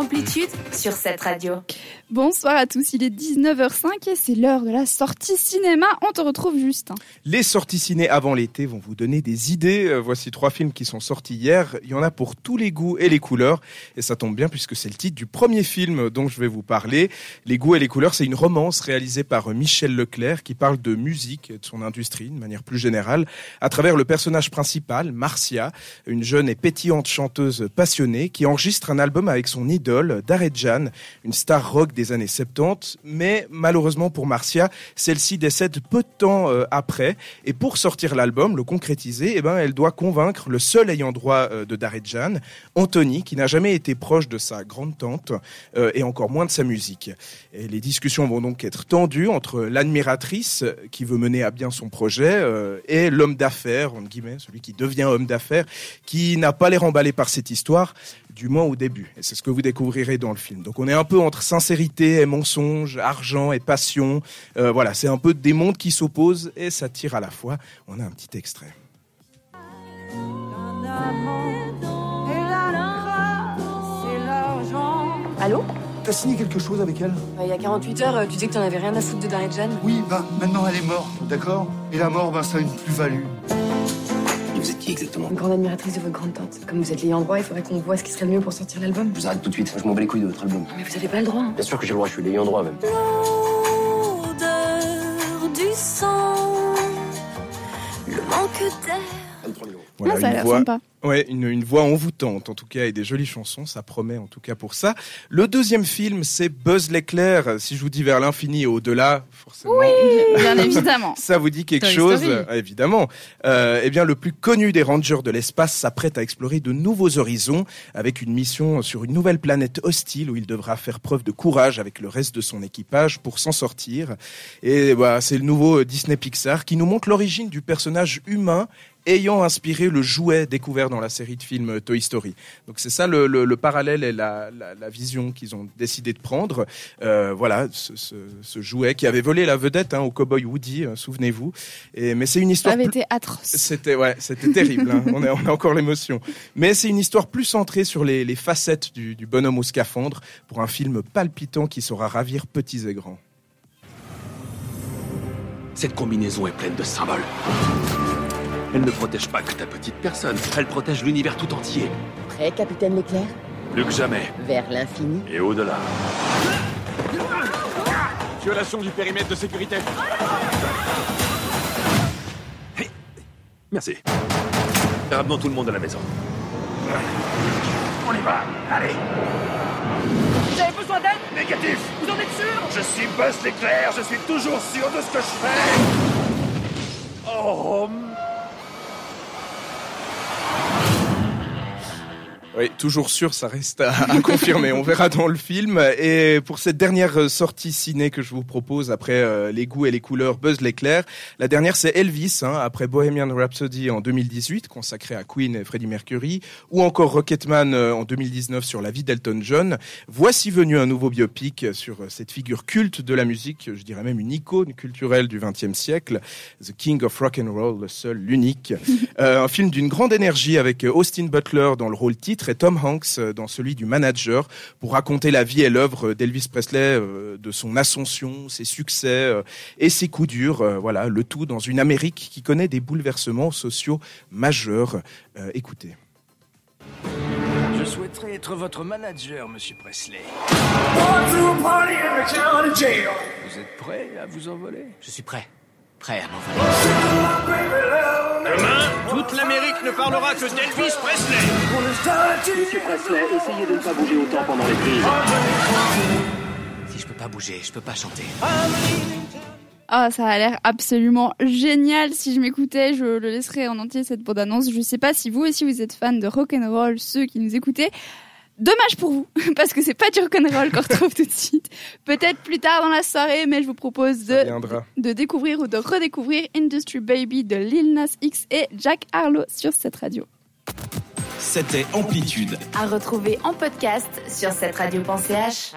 Amplitude sur cette radio. Bonsoir à tous, il est 19h05 et c'est l'heure de la sortie cinéma. On te retrouve juste. Les sorties ciné avant l'été vont vous donner des idées. Euh, voici trois films qui sont sortis hier. Il y en a pour tous les goûts et les couleurs. Et ça tombe bien puisque c'est le titre du premier film dont je vais vous parler. Les goûts et les couleurs, c'est une romance réalisée par Michel Leclerc qui parle de musique et de son industrie de manière plus générale à travers le personnage principal, Marcia, une jeune et pétillante chanteuse passionnée qui enregistre un album avec son idole, Darejan, une star rock des années 70, mais malheureusement pour Marcia, celle-ci décède peu de temps euh, après, et pour sortir l'album, le concrétiser, eh ben, elle doit convaincre le seul ayant droit euh, de Darejan, Anthony, qui n'a jamais été proche de sa grande tante, euh, et encore moins de sa musique. Les discussions vont donc être tendues entre l'admiratrice, qui veut mener à bien son projet, et l'homme d'affaires, entre guillemets, celui qui devient homme d'affaires, qui n'a pas l'air emballé par cette histoire, du moins au début. Et c'est ce que vous découvrirez dans le film. Donc on est un peu entre sincérité et mensonge, argent et passion. Euh, voilà, c'est un peu des mondes qui s'opposent et ça tire à la fois. On a un petit extrait. Allô? T'as signé quelque chose avec elle? Il y a 48 heures, tu disais que t'en avais rien à foutre de Daredjan Oui, bah maintenant elle est morte, d'accord? Et la mort, bah ça a une plus-value. Vous êtes qui exactement? Une grande admiratrice de votre grande tante. Comme vous êtes l'ayant droit, il faudrait qu'on voit ce qui serait le mieux pour sortir l'album. Je vous arrête tout de suite, je m'en bats les couilles de votre album. Mais vous avez pas le droit. hein. Bien sûr que j'ai le droit, je suis l'ayant droit même. L'odeur du sang, le manque d'air. Voilà, Ah, ça a l'air sympa. Ouais, une, une voix envoûtante en tout cas et des jolies chansons, ça promet en tout cas pour ça. Le deuxième film, c'est Buzz l'éclair. Si je vous dis vers l'infini et au-delà, forcément, Bien évidemment. ça vous dit quelque Toy chose, euh, évidemment. Euh, eh bien, le plus connu des rangers de l'espace s'apprête à explorer de nouveaux horizons avec une mission sur une nouvelle planète hostile où il devra faire preuve de courage avec le reste de son équipage pour s'en sortir. Et voilà, c'est le nouveau Disney Pixar qui nous montre l'origine du personnage humain ayant inspiré le jouet découvert dans la série de films Toy Story. Donc c'est ça le, le- le parallèle et la, la- la vision qu'ils ont décidé de prendre. Euh, voilà, ce, ce- ce jouet qui avait volé la vedette hein, au cowboy Woody, euh, souvenez-vous. Et mais c'est une Ça histoire. avait plus- été atroce. C'était ouais, c'était terrible. hein. On, a, on a encore l'émotion. Mais c'est une histoire plus centrée sur les, les facettes du, du bonhomme au scaphandre pour un film palpitant qui saura ravir petits et grands. Cette combinaison est pleine de symboles. Elle ne protège pas que ta petite personne, elle protège l'univers tout entier. Prêt, capitaine Leclerc? Plus que jamais. Vers l'infini Et au-delà. Violation du périmètre de sécurité. Merci. Ramenons tout le monde à la maison. On y va. Allez. Vous avez besoin d'aide? Négatif. Vous en êtes sûr? Je suis Buzz l'éclair. Je suis toujours sûr de ce que je fais. Oh. Oui, toujours sûr, ça reste à, à confirmer. On verra dans le film. Et pour cette dernière euh, sortie ciné que je vous propose après euh, les goûts et les couleurs Buzz l'éclair, la dernière c'est Elvis, hein, après Bohemian Rhapsody en 2018, consacré à Queen et Freddie Mercury, ou encore Rocketman euh, en 2019 sur la vie d'Elton John. Voici venu un nouveau biopic sur cette figure culte de la musique, je dirais même une icône culturelle du XXe siècle, The King of Rock and Roll, le seul, l'unique. Euh, un film d'une grande énergie avec Austin Butler dans le rôle titre Tom Hanks euh, dans celui du manager pour raconter la vie et l'œuvre d'Elvis Presley, euh, de son ascension, ses succès euh, et ses coups durs. Voilà, le tout dans une Amérique qui connaît des bouleversements sociaux majeurs. Euh, écoutez. Je souhaiterais être votre manager, monsieur Presley. Vous êtes prêt à vous envoler? Je suis prêt. Prêt à m'envoler. Demain, toute l'Amérique ne parlera que d'Elvis Presley. Monsieur Presley, essayez de ne pas bouger autant pendant les prises. Si je peux pas bouger, je peux pas chanter. Ah, ça a l'air absolument génial. Si je m'écoutais, je le laisserais en entier cette bande-annonce. Je sais pas si vous aussi vous êtes fans de rock'n'roll, ceux qui nous écoutez. Dommage pour vous, parce que c'est pas du rock'n'roll qu'on retrouve tout de suite. Peut-être plus tard dans la soirée, mais je vous propose de, de découvrir ou de redécouvrir Industry Baby de Lil Nas X et Jack Harlow sur cette radio. C'était Amplitude. À retrouver en podcast sur cette radio.ch.